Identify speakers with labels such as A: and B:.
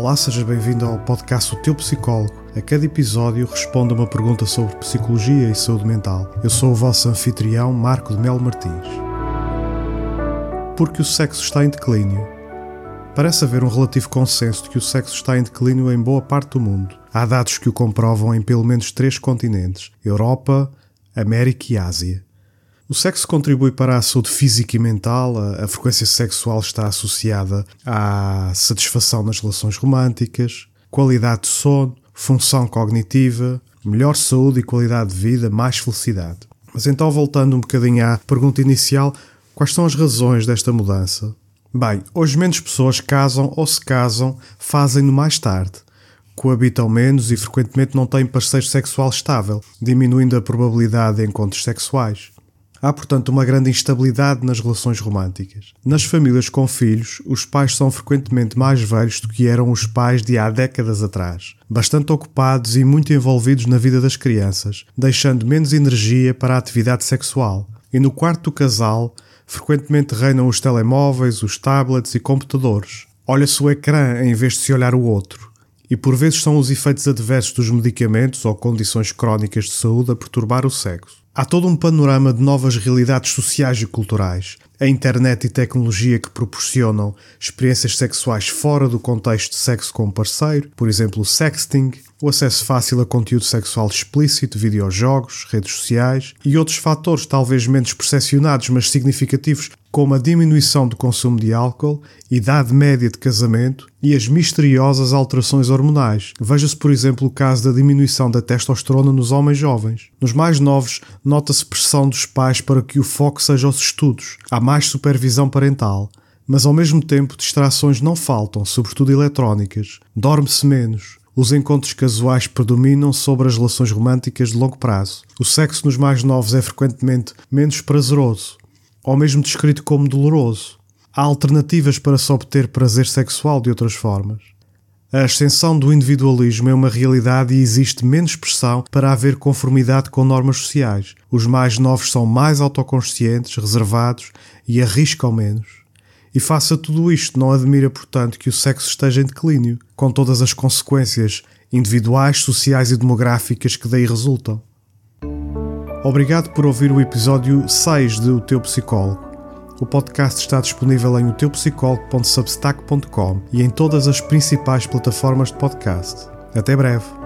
A: Olá, seja bem-vindo ao podcast O Teu Psicólogo. A cada episódio respondo a uma pergunta sobre psicologia e saúde mental. Eu sou o vosso anfitrião, Marco de Melo Martins. Porque o sexo está em declínio. Parece haver um relativo consenso de que o sexo está em declínio em boa parte do mundo. Há dados que o comprovam em pelo menos três continentes: Europa, América e Ásia. O sexo contribui para a saúde física e mental, a, frequência sexual está associada à satisfação nas relações românticas, qualidade de sono, função cognitiva, melhor saúde e qualidade de vida, mais felicidade. Mas então, voltando um bocadinho à pergunta inicial, quais são as razões desta mudança? Bem, hoje menos pessoas casam ou se casam, fazem-no mais tarde. Coabitam menos e frequentemente não têm parceiro sexual estável, diminuindo a probabilidade de encontros sexuais. Há, portanto, uma grande instabilidade nas relações românticas. Nas famílias com filhos, os pais são frequentemente mais velhos do que eram os pais de há décadas atrás, bastante ocupados e muito envolvidos na vida das crianças, deixando menos energia para a atividade sexual. E no quarto do casal, frequentemente reinam os telemóveis, os tablets e computadores. Olha-se o ecrã em vez de se olhar o outro. E por vezes são os efeitos adversos dos medicamentos ou condições crónicas de saúde a perturbar o sexo. Há todo um panorama de novas realidades sociais e culturais. A internet e tecnologia que proporcionam experiências sexuais fora do contexto de sexo com um parceiro, por exemplo, o sexting, o acesso fácil a conteúdo sexual explícito, videojogos, redes sociais e outros fatores talvez menos percepcionados, mas significativos, como a diminuição do consumo de álcool, idade média de casamento e as misteriosas alterações hormonais. Veja-se, por exemplo, o caso da diminuição da testosterona nos homens jovens. Nos mais novos, nota-se pressão dos pais para que o foco seja os estudos. Há mais supervisão parental. Mas ao mesmo tempo, distrações não faltam, sobretudo eletrónicas. Dorme-se menos. Os encontros casuais predominam sobre as relações românticas de longo prazo. O sexo nos mais novos é frequentemente menos prazeroso ou mesmo descrito como doloroso. Há alternativas para se obter prazer sexual de outras formas. A ascensão do individualismo é uma realidade e existe menos pressão para haver conformidade com normas sociais. Os mais novos são mais autoconscientes, reservados e arriscam menos. E face a tudo isto, não admira, portanto, que o sexo esteja em declínio, com todas as consequências individuais, sociais e demográficas que daí resultam. Obrigado por ouvir o episódio 6 de O Teu Psicólogo. O podcast está disponível em oteupsicólogo.substack.com e em todas as principais plataformas de podcast. Até breve.